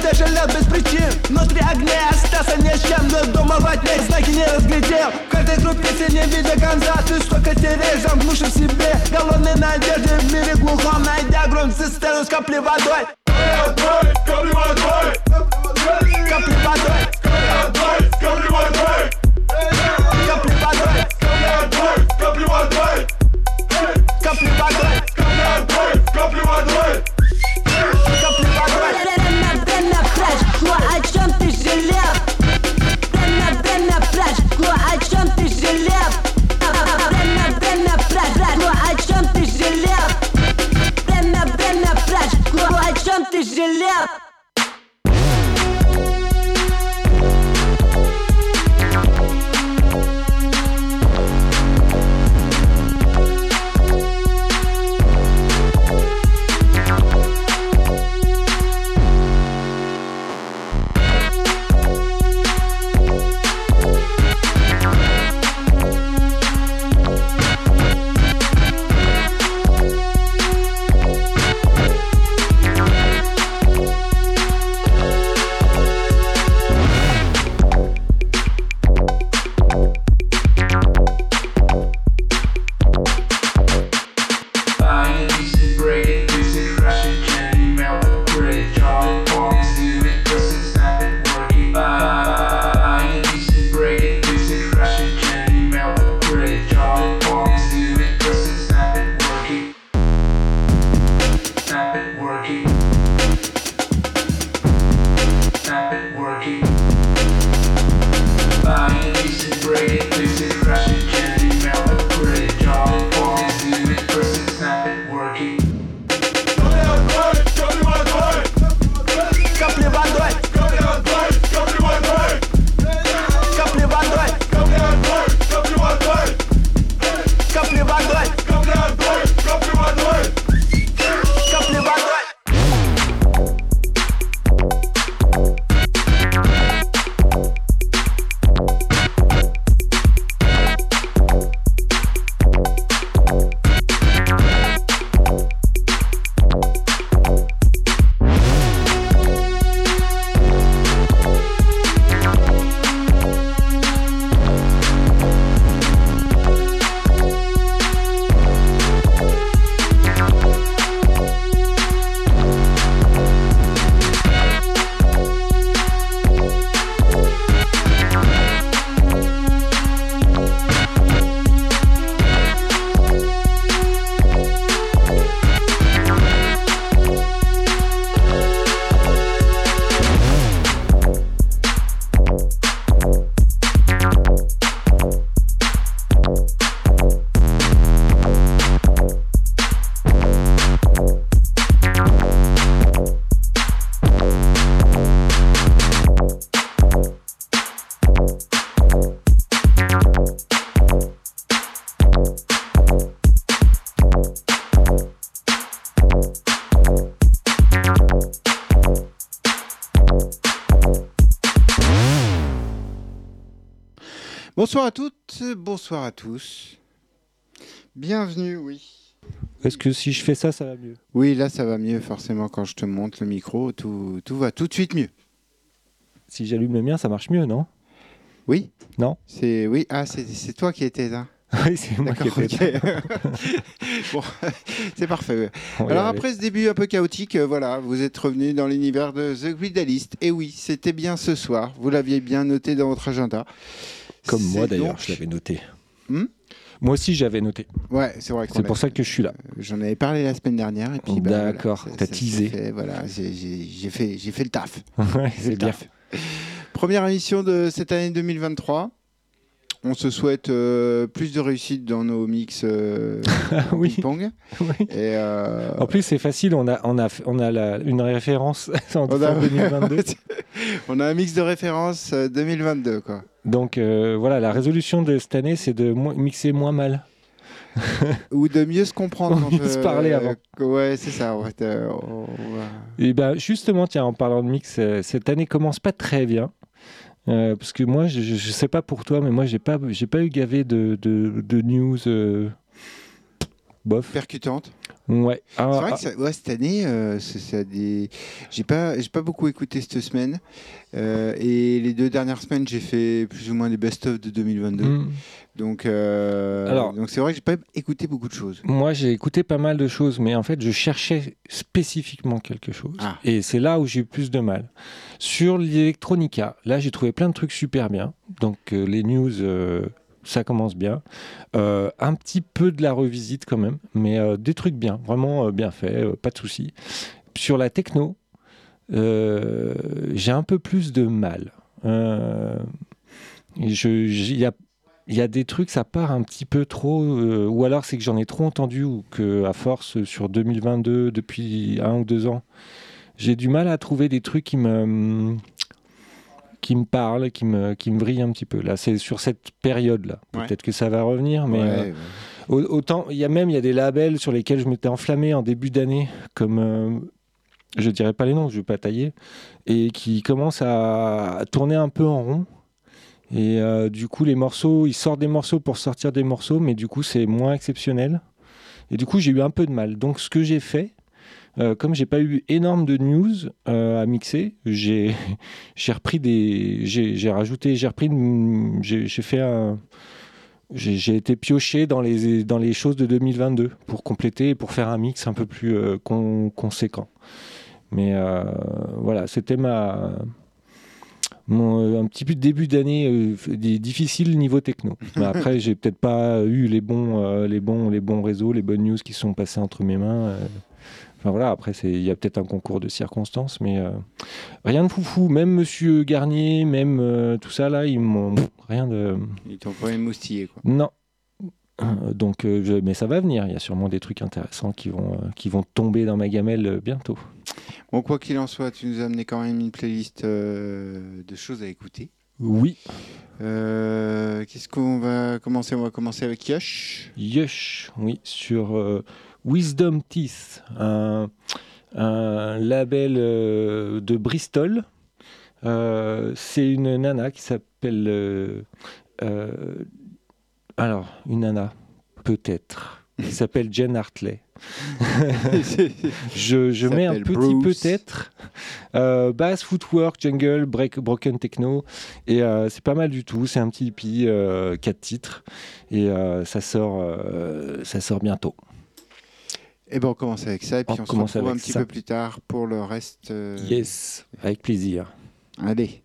даже лет без причин. Внутри огня остался ни с чем Но дома во тьме знаки не разглядел. В каждой группе не видя конца Ты столько теряешь, замкнувши в себе. Голодной надежды в мире глухом Найдя грунт цистерну с капли водой. Капли водой Капли водой Капли водой Капли Bonsoir à toutes, bonsoir à tous. Bienvenue, oui. Est-ce que si je fais ça, ça va mieux? Oui, là ça va mieux forcément quand je te monte le micro, tout, tout va tout de suite mieux. Si j'allume le mien, ça marche mieux, non? Oui Non? C'est oui, ah c'est toi qui étais là. Oui, c'est moi qui ok. bon, c'est parfait. Alors après ce début un peu chaotique, euh, voilà, vous êtes revenu dans l'univers de The Guidalist. Et oui, c'était bien ce soir. Vous l'aviez bien noté dans votre agenda. Comme moi d'ailleurs, donc- je l'avais noté. Hmm moi aussi, j'avais noté. Ouais, c'est vrai. C'est pour ça que je suis là. J'en avais parlé la semaine dernière et puis bah, D'accord, voilà, t'as teasé. fait- voilà, j'ai- fait, j'ai fait le taf. Ouais, c'est bien. taf. Première émission de cette année 2023. On se souhaite euh, plus de réussite dans nos mix euh, en Oui. ping-pong. Oui. Et, euh, En plus, c'est facile, on a, on a, on a la- une référence en on a- 2022. on a un mix de référence euh, 2022. Quoi. Donc euh, voilà, la résolution de cette année, c'est de mo- mixer moins mal. Ou de mieux se comprendre. Mieux se parler avant. Ouais, c'est ça. ouais, euh, on va- Et ben justement, tiens, en parlant de mix, euh, cette année commence pas très bien. Euh, parce que moi, je, je sais pas pour toi, mais moi, j'ai pas, pas eu gavé de news euh, bof. Percutante. Ouais. Ah, C'est vrai ah, que ça- ouais, cette année, euh, ça des... j'ai pas, j'ai pas beaucoup écouté cette semaine. Euh, et les deux dernières semaines, j'ai fait plus ou moins des best-of de 2022. hmm. Donc, euh, Alors- donc c'est vrai que j'ai pas écouté beaucoup de choses. Moi, j'ai écouté pas mal de choses, mais en fait, je cherchais spécifiquement quelque chose. Ah. Et c'est là où j'ai eu plus de mal. Sur l'Electronica, là, j'ai trouvé plein de trucs super bien. Donc, les news, ça commence bien. Euh, un petit peu de la revisite quand même, mais euh, des trucs bien, vraiment euh, bien faits, pas de soucis. Sur la techno, j'ai un peu plus de mal. Il y a des trucs, ça part un petit peu trop, ou alors c'est que j'en ai trop entendu, ou que à force sur 2022, depuis un ou deux ans, j'ai du mal à trouver des trucs qui me qui me parlent, qui me qui me brillent un petit peu. Là, c'est sur cette période-là. Ouais. Peut-être que ça va revenir, mais Ouais, euh, ouais. Autant, il y a même il y a des labels sur lesquels je m'étais enflammé en début d'année, comme euh, je dirais pas les noms, je vais pas tailler, et qui commencent à, à tourner un peu en rond. Et euh, du coup, les morceaux, ils sortent des morceaux pour sortir des morceaux, mais du coup, c'est moins exceptionnel. Et du coup, j'ai eu un peu de mal. Donc, ce que j'ai fait, euh, comme j'ai pas eu énorme de news euh, à mixer, j'ai j'ai repris des, j'ai j'ai rajouté, j'ai repris, j'ai fait un j'ai été pioché dans les, dans les choses de 2022 pour compléter et pour faire un mix un peu plus euh, con- conséquent. Mais euh, voilà, c'était ma mon, un petit peu de début d'année euh, difficile niveau techno. Mais après, j'ai peut-être pas eu les bons, les bons, les bons réseaux, les bonnes news qui sont passées entre mes mains. Enfin voilà, après il y a peut-être un concours de circonstances, mais euh, rien de foufou. Même Monsieur Garnier, même euh, tout ça là, ils m'ont rien de. Ils t'ont pas émoustillé, quoi. Non. Euh, Donc, euh, je- mais ça va venir. Il y a sûrement des trucs intéressants qui vont, qui vont tomber dans ma gamelle bientôt. Bon, quoi qu'il en soit, tu nous as amené quand même une playlist de choses à écouter. Oui. Qu'est-ce qu'on va commencer? On va commencer avec Yosh. Yush, oui, sur Wisdom Teeth, un, un label euh, de Bristol. Euh, C'est une nana qui s'appelle. euh, alors, une nana, peut-être, qui s'appelle Jen Hartley. Je, je mets un petit peut-être. Euh, bass, footwork, jungle, break, broken techno. Et euh, c'est pas mal du tout. C'est un petit hippie, euh, quatre titres. Et ça, sort, ça sort bientôt. Et ben on commence avec ça et puis On on, se retrouve un petit ça. peu plus tard pour le reste. euh, Yes, avec plaisir. Allez.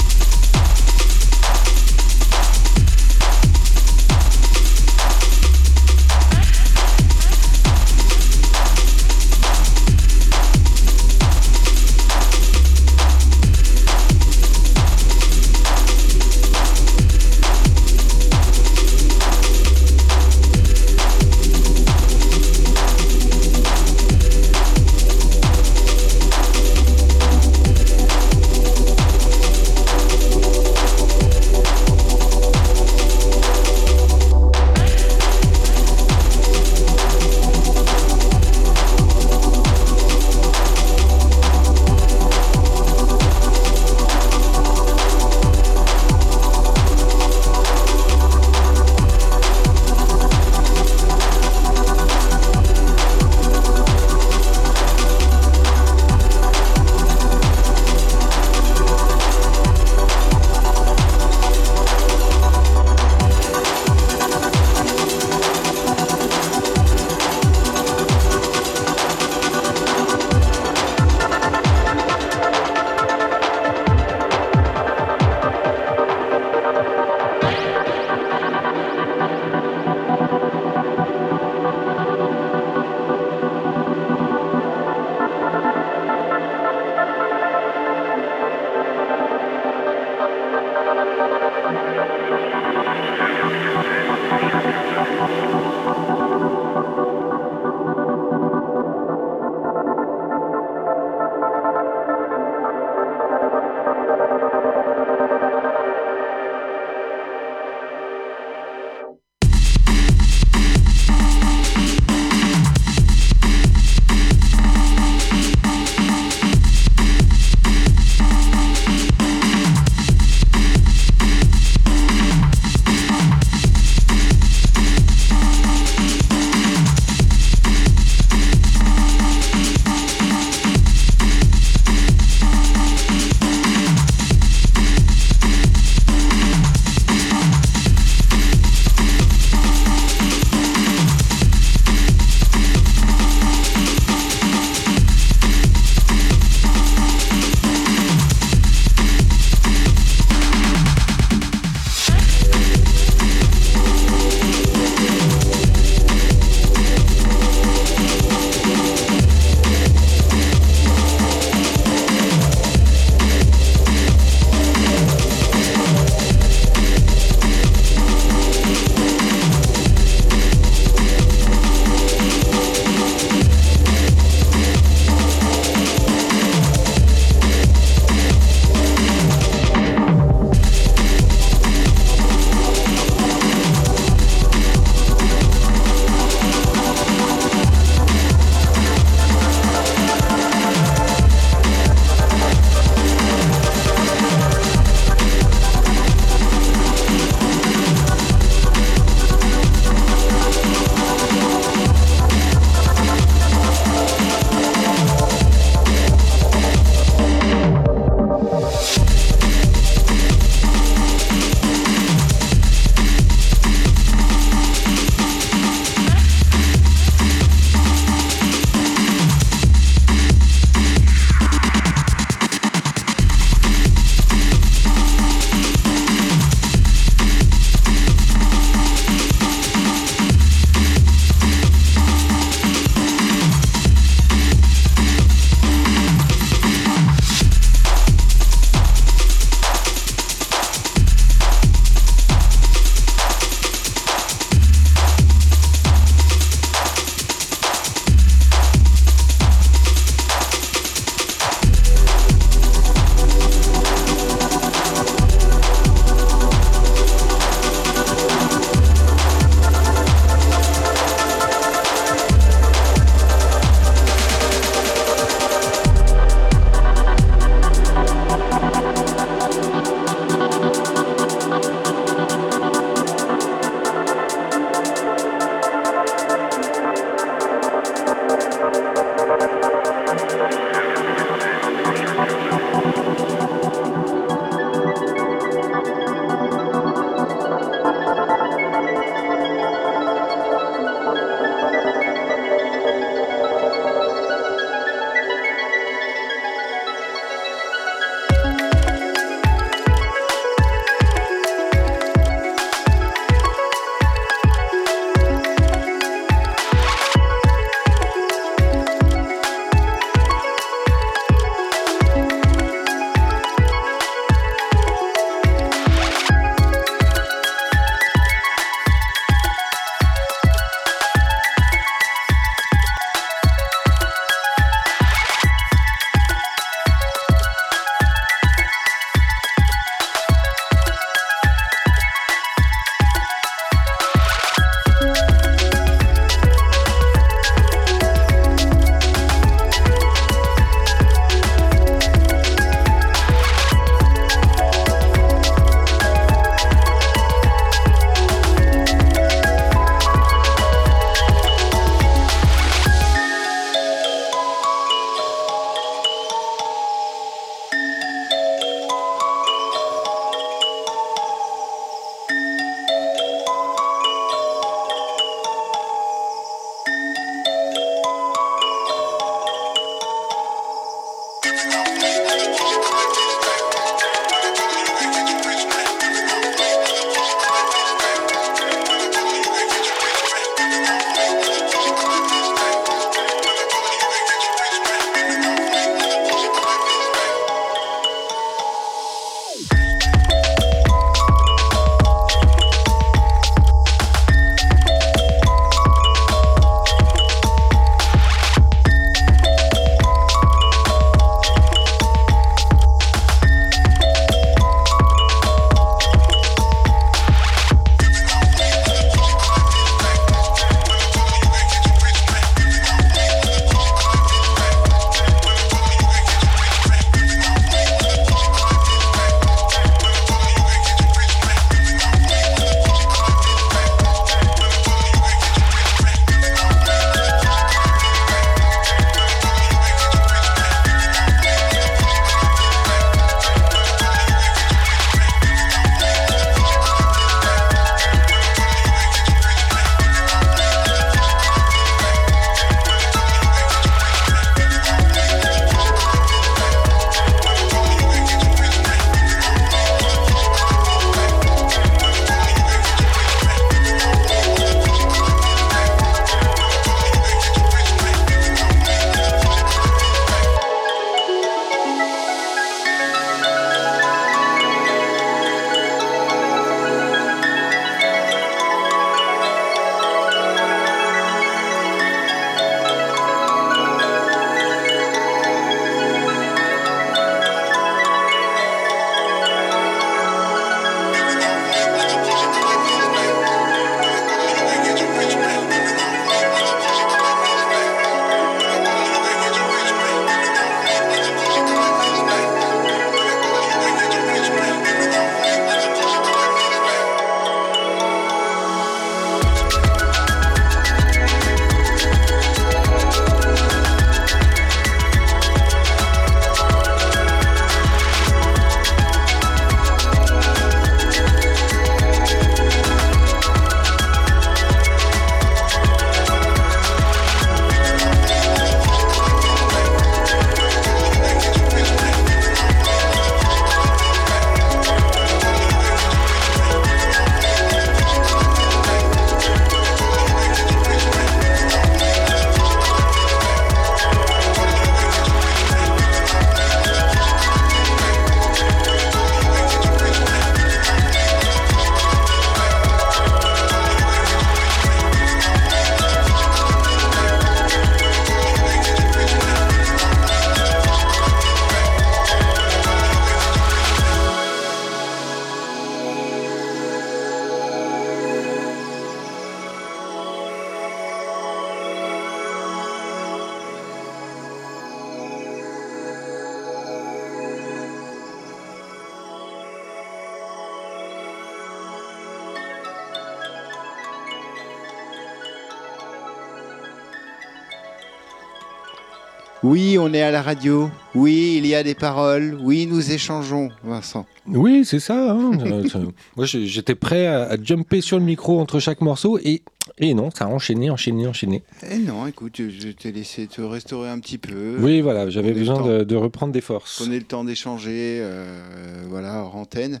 La radio. Oui, il y a des paroles. Oui, nous échangeons, Vincent. Oui, c'est ça. hein. Euh, Moi, j'étais prêt à, à jumper sur le micro entre chaque morceau et, et non, ça a enchaîné, enchaîné, enchaîné. Eh non, écoute, je t'ai laissé te restaurer un petit peu. Oui, voilà, j'avais on a besoin de, de reprendre des forces. Prenez le temps d'échanger, euh, voilà, hors antenne.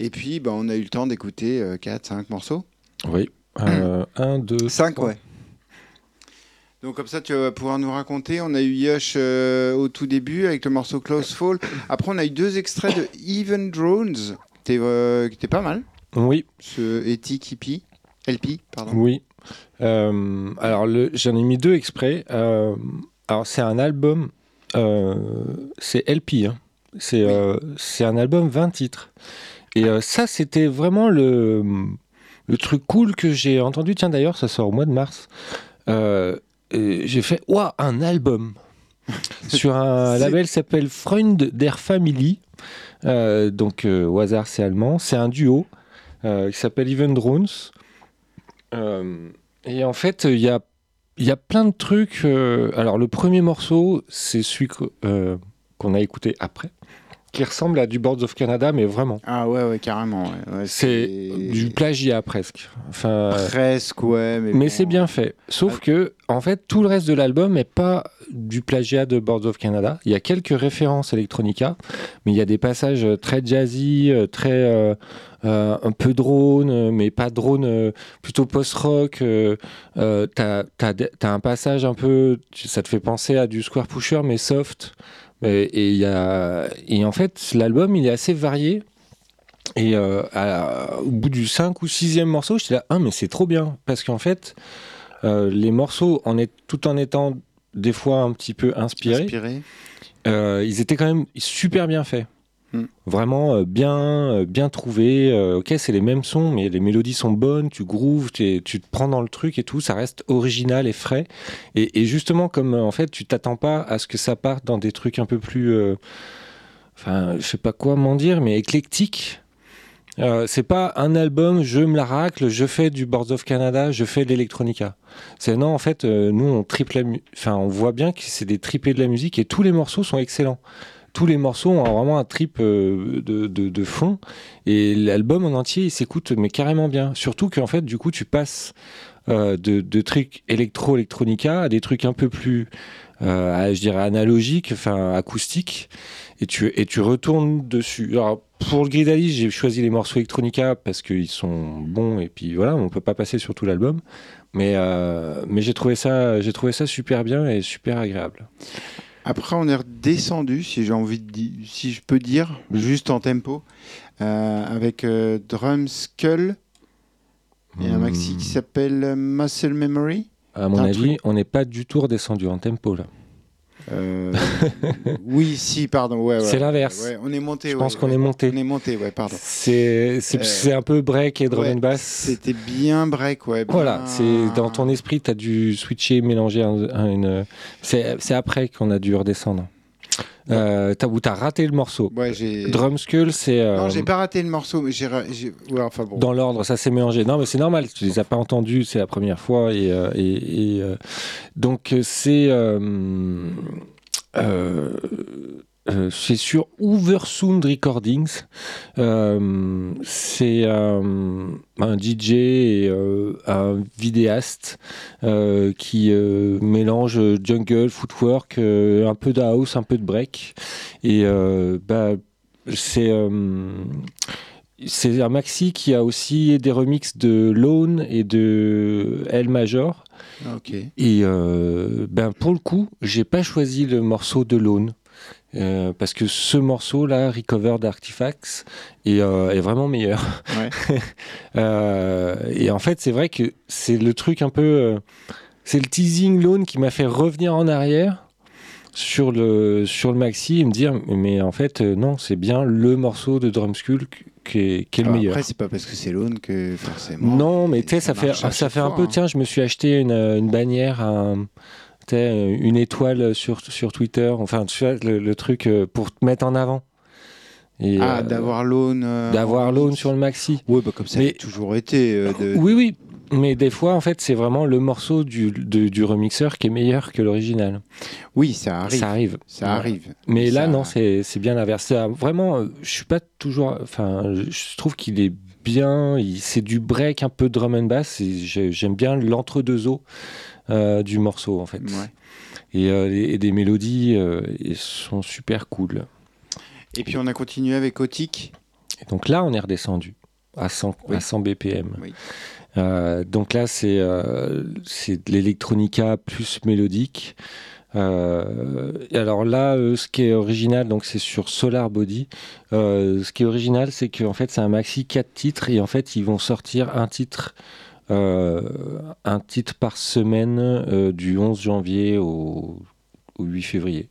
Et puis, bah, on a eu le temps d'écouter 4, 5 morceaux. Oui. Euh, un, deux, 5, trois. ouais. Donc comme ça, tu vas pouvoir nous raconter. On a eu Yush euh, au tout début avec le morceau Close Fall. Après, on a eu deux extraits de Even Drones, qui euh, était pas mal. Oui, Ce Eti Kipi, LP, pardon. oui. Euh, alors, j'en ai mis deux exprès. Euh, alors, c'est un album, euh, c'est LP, hein. c'est euh, un album 20 titres. Et euh, ça, c'était vraiment le, le truc cool que j'ai entendu. Tiens, d'ailleurs, ça sort au mois de mars. Euh, j'ai fait, waouh, un album sur un label qui s'appelle Freund der Family. Euh, donc, euh, au hasard, c'est allemand. C'est un duo euh, qui s'appelle Even Drones. Euh, et en fait, il y a, y a plein de trucs. euh, alors, le premier morceau, c'est celui euh, qu'on a écouté après, qui ressemble à du Boards of Canada, mais vraiment. Ah ouais, ouais, carrément. ouais. Ouais, C'est du plagiat presque. Enfin, Presque, ouais. Mais, mais bon. c'est bien fait. Sauf que, en fait, tout le reste de l'album n'est pas du plagiat de Boards of Canada. Il y a quelques références Electronica, mais il y a des passages euh, très jazzy, euh, très euh, euh, un peu drone, mais pas drone, euh, plutôt post-rock. T'as, t'as un passage un peu, ça te fait penser à du Square Pusher, mais soft. Et, et y a, et en fait, l'album, il est assez varié. Et euh, à- au bout du 5 ou 6e morceau, j'étais là, ah, mais c'est trop bien. Parce qu'en fait, euh, les morceaux, en est, tout en étant des fois un petit peu inspirés, Inspiré. euh, ils étaient quand même super bien faits. Hmm. Vraiment euh, bien, euh, bien trouvés. Euh, ok, c'est les mêmes sons, mais les mélodies sont bonnes, tu grooves, tu te prends dans le truc et tout, ça reste original et frais. Et, justement, comme en fait, tu t'attends pas à ce que ça parte dans des trucs un peu plus. Enfin, je sais pas quoi m'en dire, mais éclectiques. Euh, c'est pas un album, je me la racle, je fais du Boards of Canada, je fais de l'electronica. C'est non, en fait, nous on triple enfin on voit bien que c'est des tripés de la musique et tous les morceaux sont excellents. Tous les morceaux ont vraiment un trip euh, de, fond et l'album en entier il s'écoute mais carrément bien. Surtout qu'en fait du coup tu passes euh, de, trucs électro-électronica à des trucs un peu plus, euh, je dirais analogiques, enfin acoustiques et tu, et tu retournes dessus. Alors, pour le Gridali, j'ai choisi les morceaux Electronica parce qu'ils sont bons et puis voilà, on peut pas passer sur tout l'album. Mais, mais j'ai trouvé, ça, j'ai trouvé ça super bien et super agréable. Après, on est redescendu, si j'ai envie de dire, si je peux dire, juste en tempo, euh, avec euh, Drum Skull et un maxi Hmm. qui s'appelle euh, Muscle Memory. À mon avis, truc- on n'est pas du tout redescendu en tempo là. Euh, oui, si, pardon. Ouais, ouais. C'est l'inverse. Ouais, on est monté. Je pense qu'on est monté. On est monté, ouais, pardon. C'est, Euh, c'est un peu break et drum and bass. C'était bien break, ouais. bien- Voilà, c'est dans ton esprit, tu as dû switcher, mélanger un- un- une. C'est, c'est après qu'on a dû redescendre. Euh, t'as, raté le morceau. Ouais, j'ai. Drum Skull, c'est. euh, Non, j'ai pas raté le morceau, mais j'ai. ra- j'ai- Ouais, enfin bon. Dans l'ordre, ça s'est mélangé. Non, mais c'est normal, tu les as pas entendus, c'est la première fois. Et, euh, et- et, donc, c'est. Euh, c'est sur Oversound Recordings. Euh, c'est euh, un DJ et un vidéaste qui mélange jungle, footwork, un peu de house, un peu de break. Et bah, c'est. c'est un maxi qui a aussi des remixes de Lone et de L Major. Ok. Et euh, ben pour le coup, j'ai pas choisi le morceau de Lone. Euh, parce que ce morceau-là, Recovered Artifacts, est, euh, est vraiment meilleur. Ouais. Euh, et en fait, c'est vrai que c'est le truc un peu. c'est le teasing Lone qui m'a fait revenir en arrière sur le, sur le maxi et me dire mais en fait, non, c'est bien le morceau de Drum Skull qui est, qui est le meilleur. Après, c'est pas parce que c'est Lone que forcément. Non, mais tu sais, ça, fait, ça fait un peu. hein. Tiens, je me suis acheté une, une bannière, un- une étoile sur, sur Twitter. Enfin, tu vois, le, le truc euh, pour te mettre en avant. Et, Ah, euh, d'avoir Lone. euh, d'avoir l'aune sur le maxi. Ouais, bah comme ça Mais- a toujours été. euh, de- Oui, oui. mais des fois, en fait, c'est vraiment le morceau du, du, du remixeur qui est meilleur que l'original. Oui, ça arrive. Ça arrive. Ça Ouais. arrive. Mais là, non, c'est c'est bien l'inverse. Vraiment, euh, je suis pas toujours. Enfin, je- trouve qu'il est bien. C'est du break, un peu drum and bass. J'aime bien l'entre-deux eaux euh, du morceau, en fait. Ouais. Et, euh, et des mélodies euh, sont super cool. Et puis on a continué avec Otic. Et donc là, on est redescendu à 100, Oui. à 100 BPM. Oui. Euh, donc là, c'est euh, de l'électronica plus mélodique. Euh, et alors là, euh, ce qui est original, donc c'est sur Solar Body. Euh, ce qui est original, c'est qu'en fait, c'est un maxi 4 titres et en fait, ils vont sortir un titre, euh, un titre par semaine euh, du 11 janvier au, au 8 février.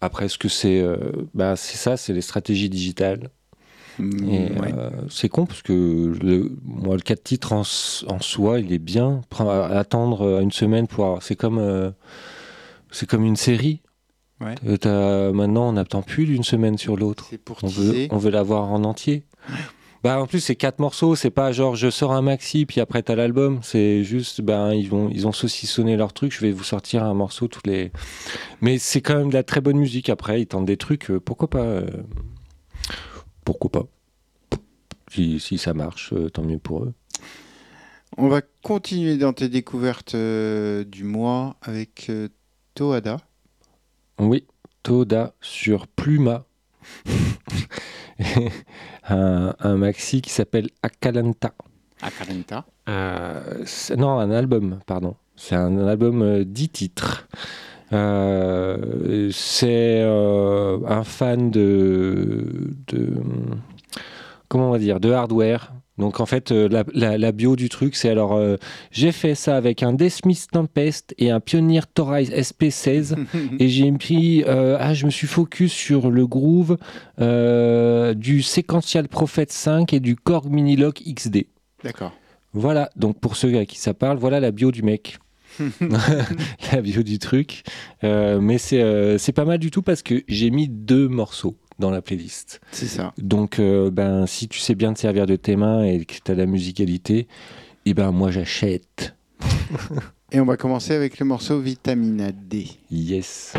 Après, ce que c'est, euh, bah, c'est ça, c'est les stratégies digitales. Mm, ouais. euh, c'est con parce que le, moi, le 4 titres en, soi, il est bien. Attendre euh, une semaine pour avoir- C'est comme, euh, c'est comme une série. Ouais. Euh, maintenant, on n'attend plus d'une semaine sur l'autre. On veut, on veut l'avoir en entier. Bah, en plus, c'est quatre morceaux. C'est pas genre je sors un maxi puis après t'as l'album. C'est juste, ben ils vont, ils ont saucissonné leur truc. Je vais vous sortir un morceau toutes les. Mais c'est quand même de la très bonne musique. Après, ils tentent des trucs. euh, pourquoi pas euh, Pourquoi pas si, si ça marche, euh, tant mieux pour eux. On va continuer dans tes découvertes du mois avec Toada. Oui, Toda sur Pluma. un, un maxi qui s'appelle Akalanta. Akalenta. Euh, non, un album, pardon. C'est un album euh, 10 titres. Euh, c'est un fan de, de. Comment on va dire De hardware. Donc en fait, euh, la, la- la bio du truc, c'est alors. euh, J'ai fait ça avec un Desmith Tempest et un Pioneer Torize SP16. et j'ai pris. euh, ah, je me suis focus sur le groove euh, du Sequential Prophet 5 et du Korg Minilock XD. D'accord. Voilà, donc pour ceux à qui ça parle, voilà la bio du mec. la bio du truc. Mais c'est c'est pas mal du tout parce que j'ai mis deux morceaux dans la playlist. C'est ça. Donc, euh, ben, si tu sais bien te servir de tes mains et que tu as la musicalité, et ben moi j'achète. Et on va commencer avec le morceau Vitamina D. Yes.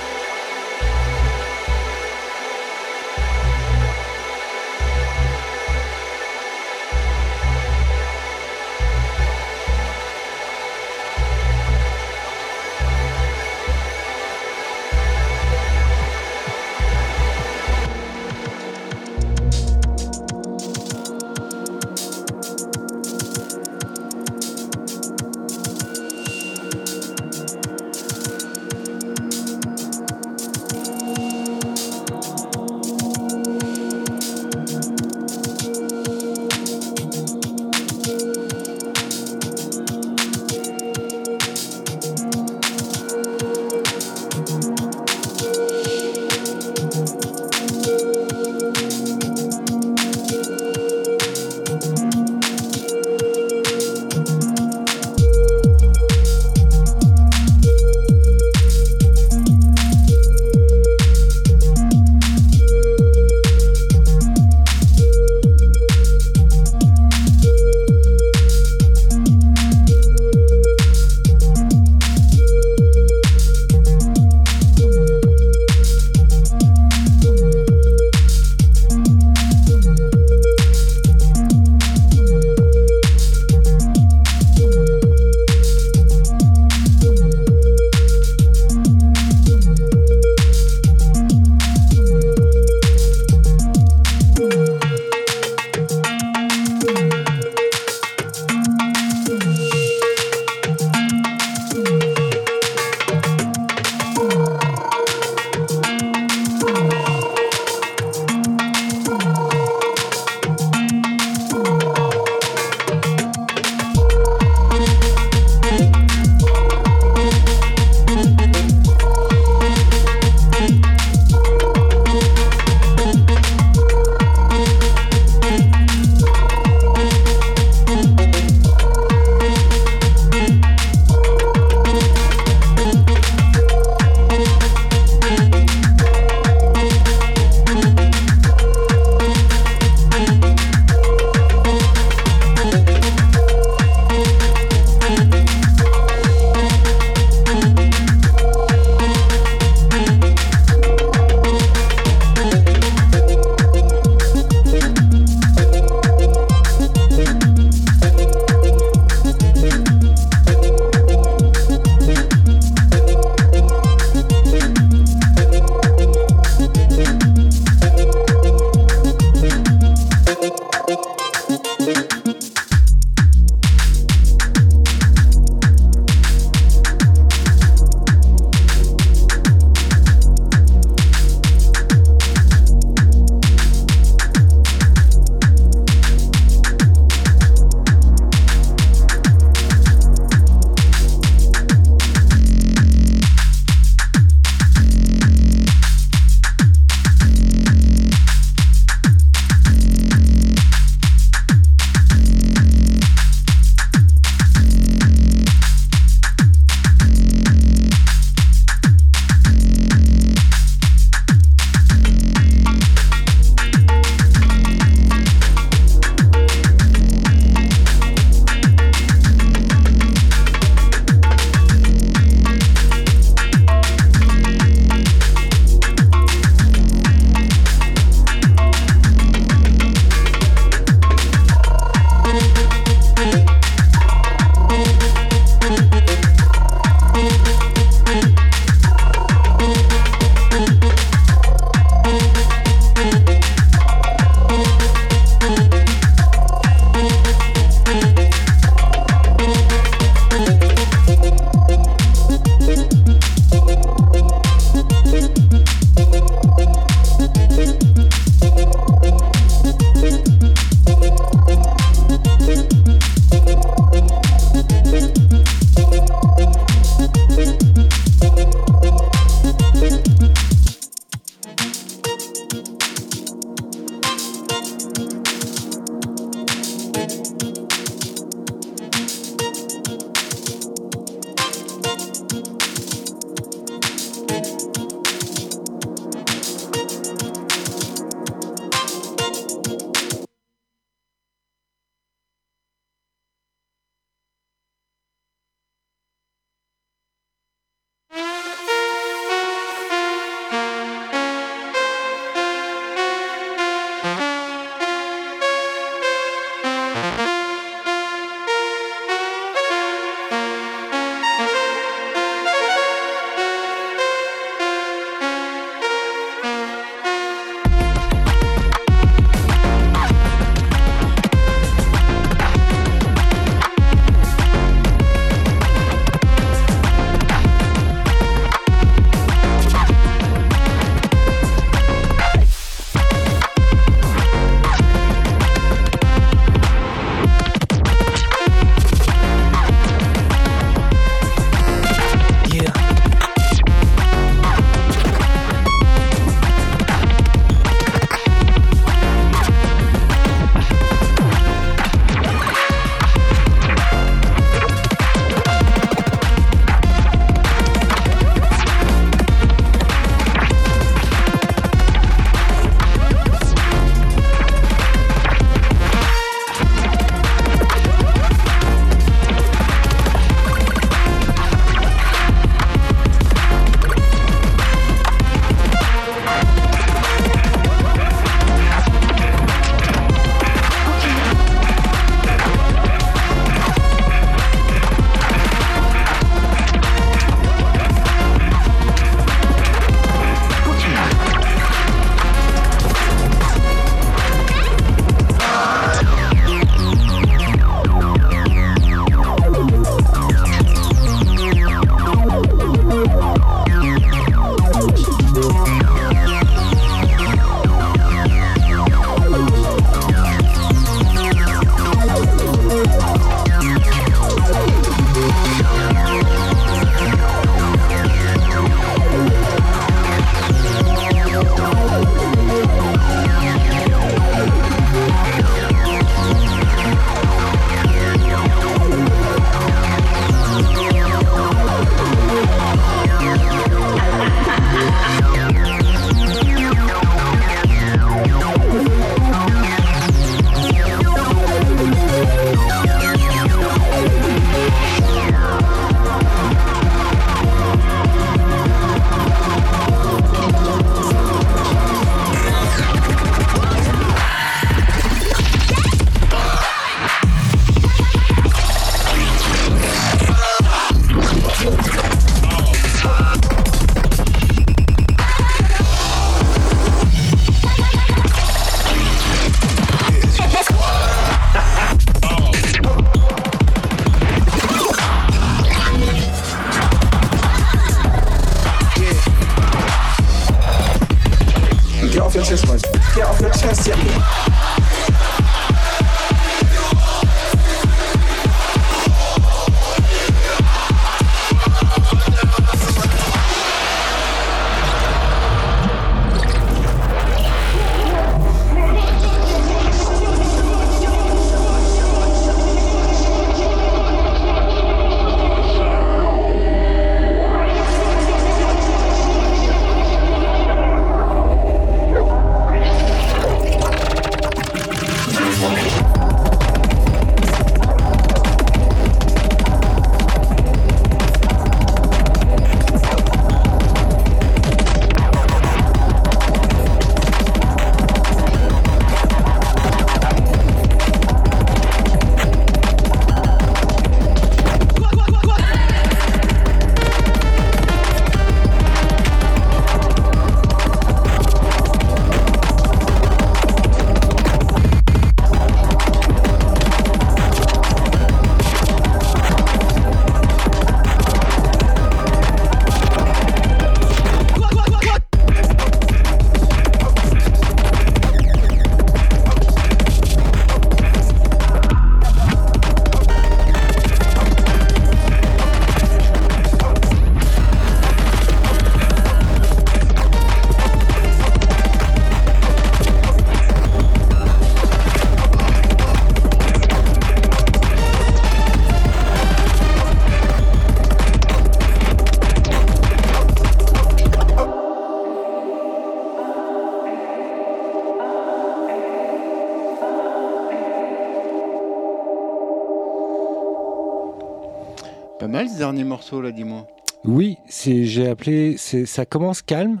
Morceau là, dis-moi. Oui, c'est j'ai appelé. c'est- Ça commence calme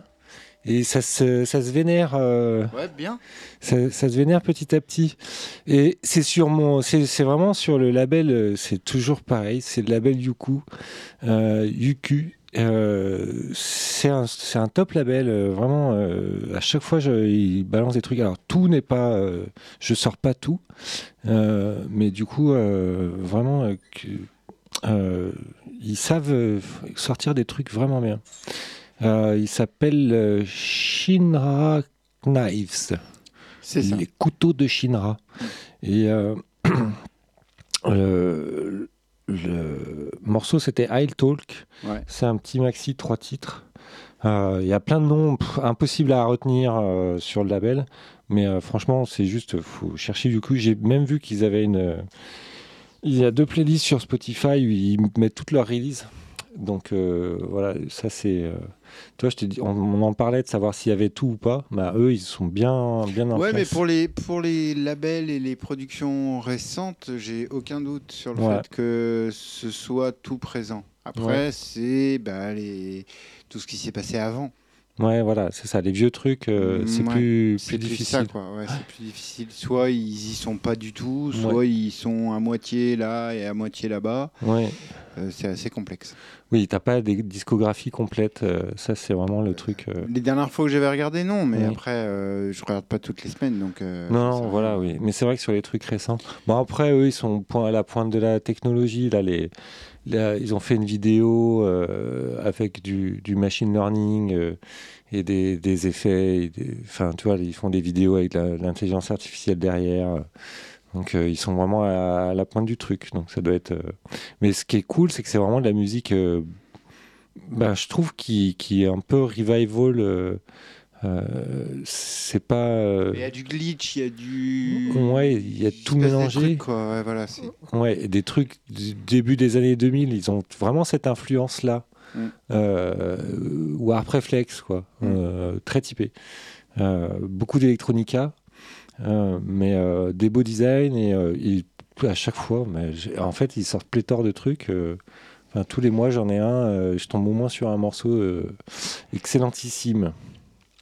et ça se, ça se vénère. euh, Ouais, bien. ça, ça se vénère petit à petit. Et c'est sur mon, c'est vraiment sur le label. euh, C'est toujours pareil. C'est le label Yuku, euh, Yuku. Euh, c'est un, top label. vraiment, à chaque fois, je, il balance des trucs. Alors tout n'est pas, je sors pas tout, mais du coup, vraiment, que- ils savent euh, sortir des trucs vraiment bien. Euh, il s'appelle euh, Shinra Knives. C'est ça. Les couteaux de Shinra. Et euh, le, le morceau, c'était I'll Talk. Ouais. C'est un petit maxi, trois titres. Euh, Il y a plein de noms pff, impossibles à retenir sur le label. Mais franchement, c'est juste, faut chercher du coup. J'ai même vu qu'ils avaient une. Il y a deux playlists sur Spotify où ils mettent toutes leurs releases. Donc euh, voilà, ça c'est. euh, tu vois, je te dis, on, on en parlait de savoir s'il y avait tout ou pas. Bah, eux, ils sont bien, bien en Ouais, mais pour les, pour les labels et les productions récentes, j'ai aucun doute sur le Ouais. fait que ce soit tout présent. Après, c'est bah, les... tout ce qui s'est passé avant. Ouais, voilà, c'est ça. Les vieux trucs, euh, c'est Ouais, plus, C'est plus ça, difficile. quoi. Ouais, c'est plus difficile. Soit ils y sont pas du tout, soit Ouais. ils sont à moitié là et à moitié là-bas. Ouais. Euh, c'est assez complexe. Oui, t'as pas des discographies complètes. euh, ça, c'est vraiment le truc. Les dernières fois que j'avais regardé, non, mais Oui. après, je regarde pas toutes les semaines, donc. Non, voilà, oui. Mais c'est vrai que sur les trucs récents. Bon, après, eux, ils sont à la pointe de la technologie. Là, les, ils ont fait une vidéo euh, avec du, machine learning euh, et des, effets. Enfin, tu vois, ils font des vidéos avec l'intelligence artificielle derrière. Donc, euh, ils sont vraiment à, la pointe du truc. Donc, ça doit être. Mais ce qui est cool, c'est que c'est vraiment de la musique. ben, je trouve qui, qui est un peu revival. Euh, c'est pas. euh, Il y a du glitch, il y a du. Ouais, il y a tout passe des mélangé. trucs, quoi. Ouais, voilà, Ouais, des trucs du début des années 2000, ils ont vraiment cette influence-là. Mm. Euh, Warp Reflex, quoi. Mm. Euh, très typé. Beaucoup d'électronica, mais des beaux designs et à chaque fois, mais en fait, ils sortent pléthore de trucs. Enfin, tous les mois, j'en ai un. je tombe au moins sur un morceau excellentissime.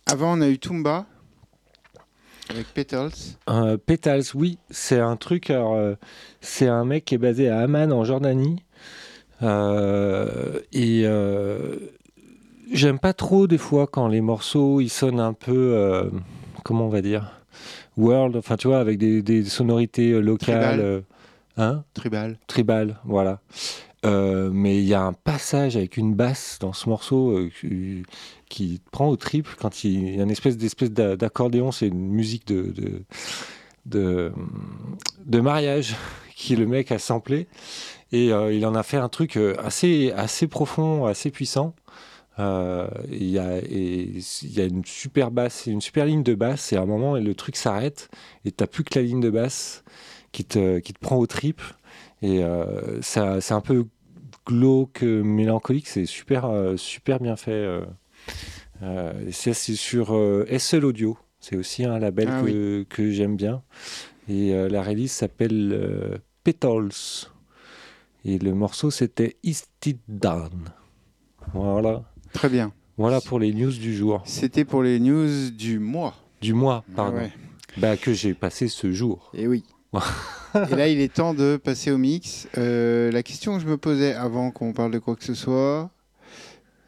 Avant, on a eu Tumba avec Petals. Euh, Petals, oui, c'est un truc. euh, c'est un mec qui est basé à Amman en Jordanie. Euh, et j'aime pas trop des fois quand les morceaux ils sonnent un peu, comment on va dire, world, enfin tu vois, avec des, des sonorités locales. Tribal. hein? Tribal. tribal, voilà. Euh, mais il y a un passage avec une basse dans ce morceau euh, qui, te prend au trip quand il, y a une espèce d'espèce d'a- d'accordéon, c'est une musique de, de, mariage qui le mec a samplé et euh, il en a fait un truc euh, assez, assez profond, assez puissant. Euh, Il y, a, il y a une super basse, une super ligne de basse et à un moment le truc s'arrête et t'as plus que la ligne de basse qui te, qui te prend au trip et c'est un peu glauque, mélancolique, c'est super, super bien fait. Euh. C'est sur euh, SL Audio, c'est aussi un label Ah que, que j'aime bien. Et euh, la release s'appelle euh, Petals. Et le morceau c'était Is It Done. Voilà. Très bien. Voilà pour les news du jour. C'était pour les news du mois. Du mois, pardon. Ah ouais. Bah, que j'ai passé ce jour. Et oui. Et là, il est temps de passer au mix. La question que je me posais avant qu'on parle de quoi que ce soit,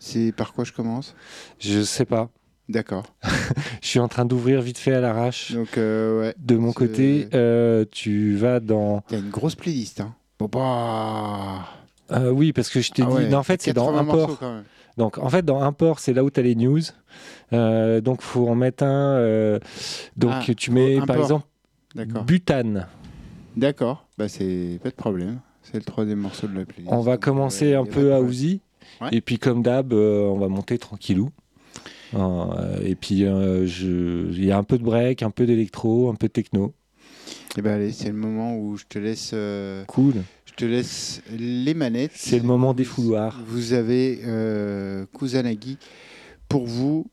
c'est par quoi je commence? Je sais pas. D'accord. Je suis en train d'ouvrir vite fait à l'arrache. Donc, euh, ouais. De mon côté, euh, tu vas dans. Il y a une grosse playlist. Hein. Bon, bah. Euh, oui, parce que je t'ai Ah dit. ouais, non, en fait, c'est dans 80 morceaux, import. quand même. Donc, en fait, dans import, c'est là où tu as les news. Donc, faut en mettre un. donc, Ah, tu mets, par exemple, D'accord. butane. D'accord. Bah, c'est pas de problème. C'est le troisième morceau de la playlist. On va commencer un peu à Ouzi. Ouais. Et puis, comme d'hab, euh, on va monter tranquillou. Euh, et puis, euh, il y a un peu de break, un peu d'électro, un peu de techno. Et bah, allez, c'est le moment où je te laisse. Cool. Je te laisse les manettes. C'est le moment des fouloirs. Vous avez Kusanagi pour vous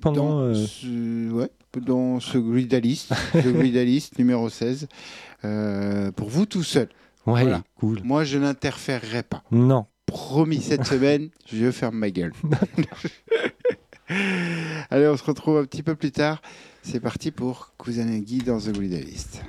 Pendant. dans, euh, ce, ouais, dans ce Gridalist, le Gridalist numéro 16. euh, pour vous tout seul. Ouais, cool. Moi, je n'interférerai pas. Non. Promis, cette semaine, je ferme ma gueule. Allez, on se retrouve un petit peu plus tard. C'est parti pour Cousin Guy dans The Guitarist.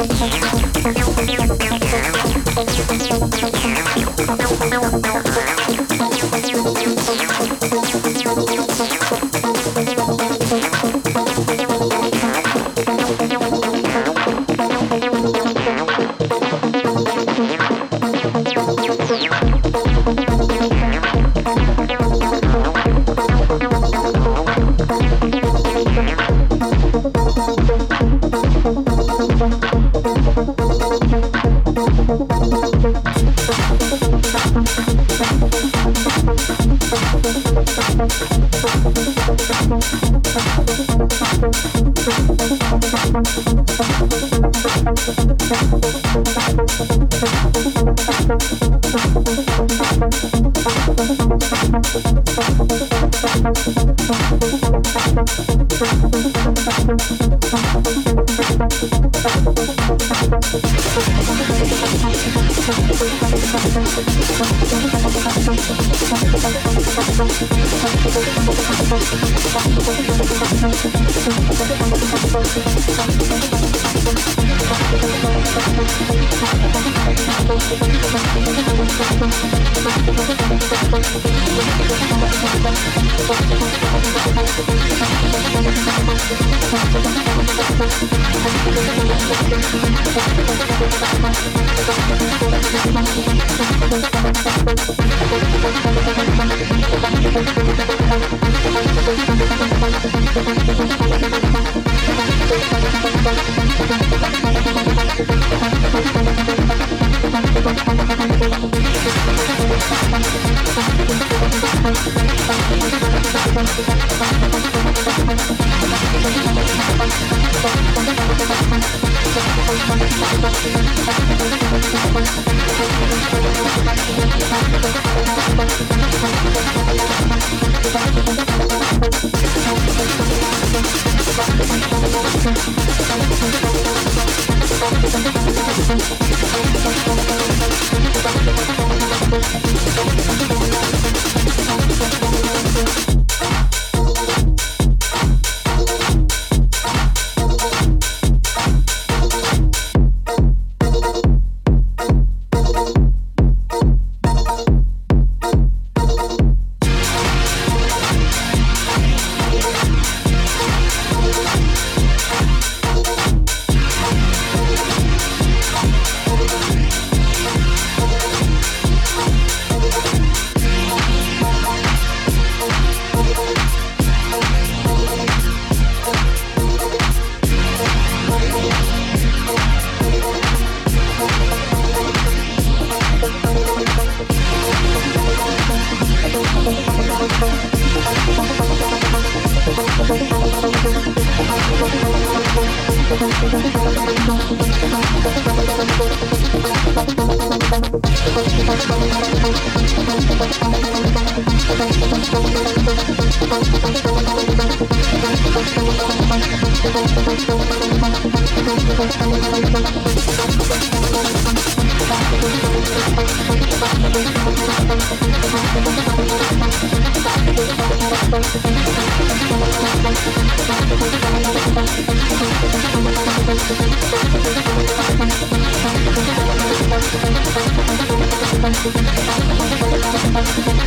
ああ。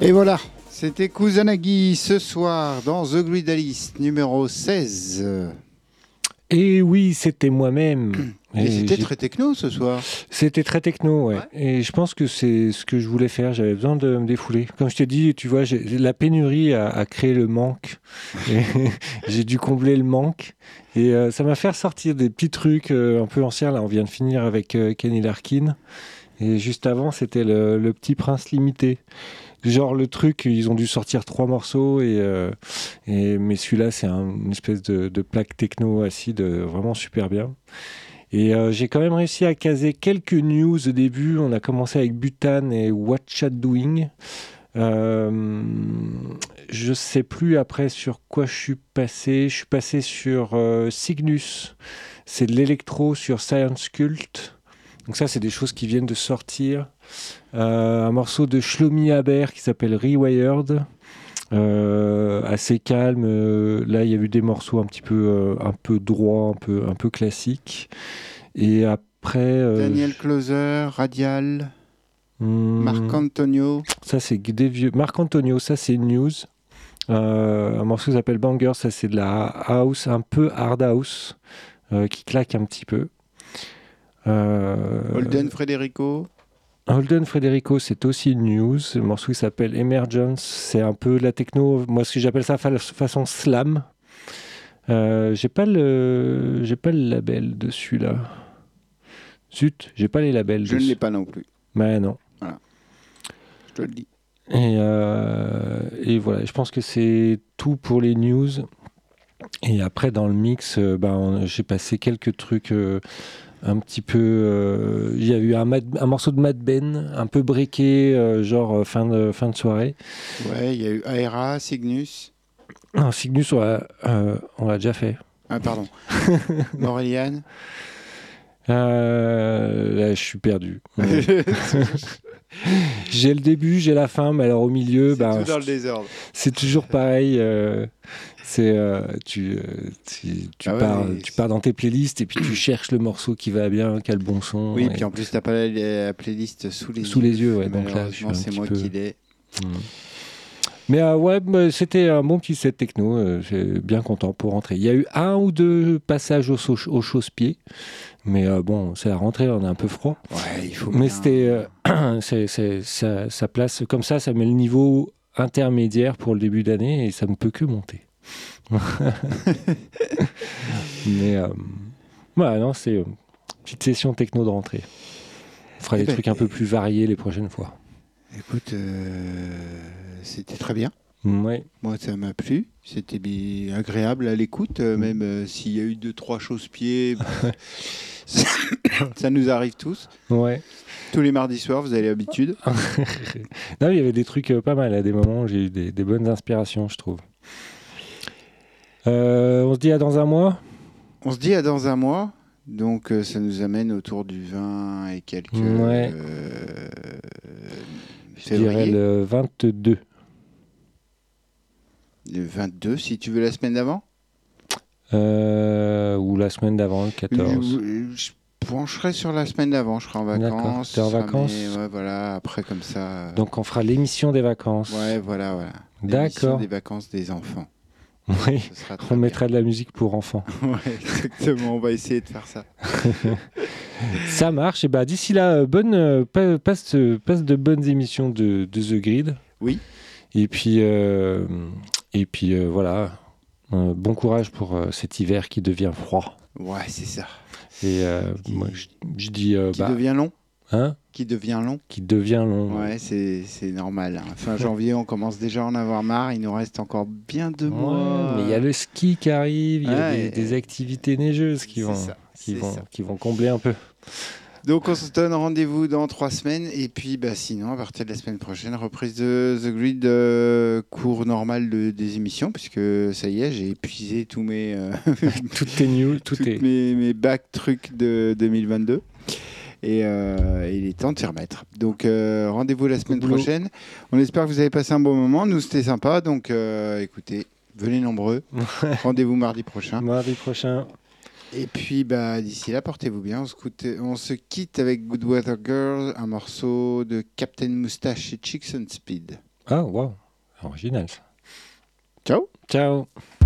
Et voilà, c'était Kusanagi ce soir dans The Glidalist numéro 16. Et oui, c'était moi-même. Et c'était très techno ce soir. C'était très techno, ouais. Et je pense que c'est ce que je voulais faire. J'avais besoin de me défouler. Comme je t'ai dit, tu vois, la pénurie a, a créé le manque. J'ai dû combler le manque. Et euh, ça m'a fait ressortir des petits trucs euh, un peu anciens. Là, on vient de finir avec euh, Kenny Larkin. Et juste avant, c'était le, le Petit Prince limité. Genre le truc, ils ont dû sortir trois morceaux. Et, euh, mais celui-là, c'est un- une espèce de, plaque techno acide euh, vraiment super bien. Et euh, j'ai quand même réussi à caser quelques news au début. On a commencé avec Butan et What Chat Doing. Euh, je sais plus après sur quoi je suis passé. Je suis passé sur Cygnus. C'est de l'électro sur Science Cult. Donc ça, c'est des choses qui viennent de sortir. Euh, un morceau de Shlomi Haber qui s'appelle Rewired. Euh, assez calme. Euh, là, il y a eu des morceaux un petit peu, euh, un peu droits, un peu, un peu classiques. Et après, Daniel Closer, Radial, hmm, Marc Antonio. ça c'est des vieux. Marc Antonio, ça c'est News. Un morceau qui s'appelle Banger, ça c'est de la house, un peu hard house, qui claque un petit peu. Holden Frederico. Holden Frederico, c'est aussi une news. Le morceau qui s'appelle Emergence, c'est un peu la techno. Moi, ce que j'appelle ça fa- façon slam. Euh, j'ai pas le, j'ai pas le label dessus là. Zut, j'ai pas les labels. Je ne l'ai pas non plus. Mais non. Je te le dis. Et, euh, et voilà, je pense que c'est tout pour les news. Et après, dans le mix, euh, ben, j'ai passé quelques trucs euh, un petit peu. euh, Il y a eu un, Mad- un morceau de Mad Ben, un peu breaké, euh, genre euh, fin de, fin de soirée. Ouais, il y a eu Aera, Cygnus. Non, Cygnus, on l'a euh, on l'a déjà fait. Ah, pardon. Moreliane. Là, je suis perdu. j'ai le début, j'ai la fin, mais alors au milieu, C'est ben, tout dans le désordre. C'est toujours pareil. C'est euh, tu, euh, tu, tu Ah ouais, pars, tu pars dans tes playlists et puis tu cherches le morceau qui va bien, qui a le bon son. Oui, et- puis en plus, t'as pas la, la playlist sous les Sous yeux. les yeux, ouais, donc là, c'est moi peu- qui l'ai. Mm. Mais euh, ouais, bah, c'était un bon petit set techno. euh, J'ai bien content pour rentrer. Il y a eu un ou deux passages au, au chausse-pied, mais euh, bon, c'est la rentrée, on est un peu froid. Ouais, il faut. Mais c'était, ça place comme ça, ça met le niveau intermédiaire pour le début d'année et ça ne peut que monter. Mais euh, voilà, non, c'est euh, petite session techno de rentrée. On fera Eh des ben, trucs un peu plus variés les prochaines fois. Écoute, euh, c'était très bien. Ouais. Moi, ça m'a plu. C'était agréable à l'écoute, Mm. euh, même euh, s'il y a eu deux, trois choses-pieds. ça, ça nous arrive tous. Ouais. Tous les mardis soirs, vous avez l'habitude. non, il y avait des trucs euh, pas mal à des moments. J'ai eu des, des bonnes inspirations, je trouve. Euh, on se dit à dans un mois. On se dit à dans un mois. Donc, euh, ça nous amène autour du 20 et quelques. Ouais. euh, Je dirais le 22. Le 22, si tu veux la semaine d'avant? Ou la semaine d'avant, le 14. Je, je pencherai sur la semaine d'avant. Je serai en vacances. T'es en vacances ouais, voilà. Après, comme ça. Donc on fera l'émission des vacances. Ouais, voilà, voilà. L'émission D'accord. Des vacances des enfants. Oui. On mettra de la musique pour enfants. Ouais, exactement. On va essayer de faire ça. Ça marche. Et bah d'ici là, euh, bonne, euh, passe, euh, passe de bonnes émissions de, de The Grid. Oui. Et puis, euh, et puis euh, voilà. Euh, bon courage pour cet hiver qui devient froid. Ouais, c'est ça. Et Qui- moi, je, je dis, Qui bah, devient long Hein Qui devient long. Qui devient long. Ouais, c'est normal. hein. Fin janvier, on commence déjà à en avoir marre. Il nous reste encore bien deux Ouais, mois. mais il y a le ski qui arrive, il y a des, des activités neigeuses qui vont, ça, qui, vont, ça. qui vont combler un peu. Donc on se donne rendez-vous dans trois semaines et puis bah, sinon à partir de la semaine prochaine reprise de The Grid euh, cours normal de- des émissions puisque ça y est j'ai épuisé tous mes euh, Tout est new, tout toutes est. mes, mes bacs trucs de 2022 et euh, il est temps de s'y remettre. Donc euh, rendez-vous la semaine prochaine. On espère que vous avez passé un bon moment. Nous c'était sympa donc euh, écoutez venez nombreux. rendez-vous mardi prochain. Mardi prochain. Et puis bah, d'ici là, portez-vous bien. On se, coûte- on se quitte avec Good Weather Girl, un morceau de Captain Moustache et Chicks Speed. Ah, waouh, original. Ciao Ciao.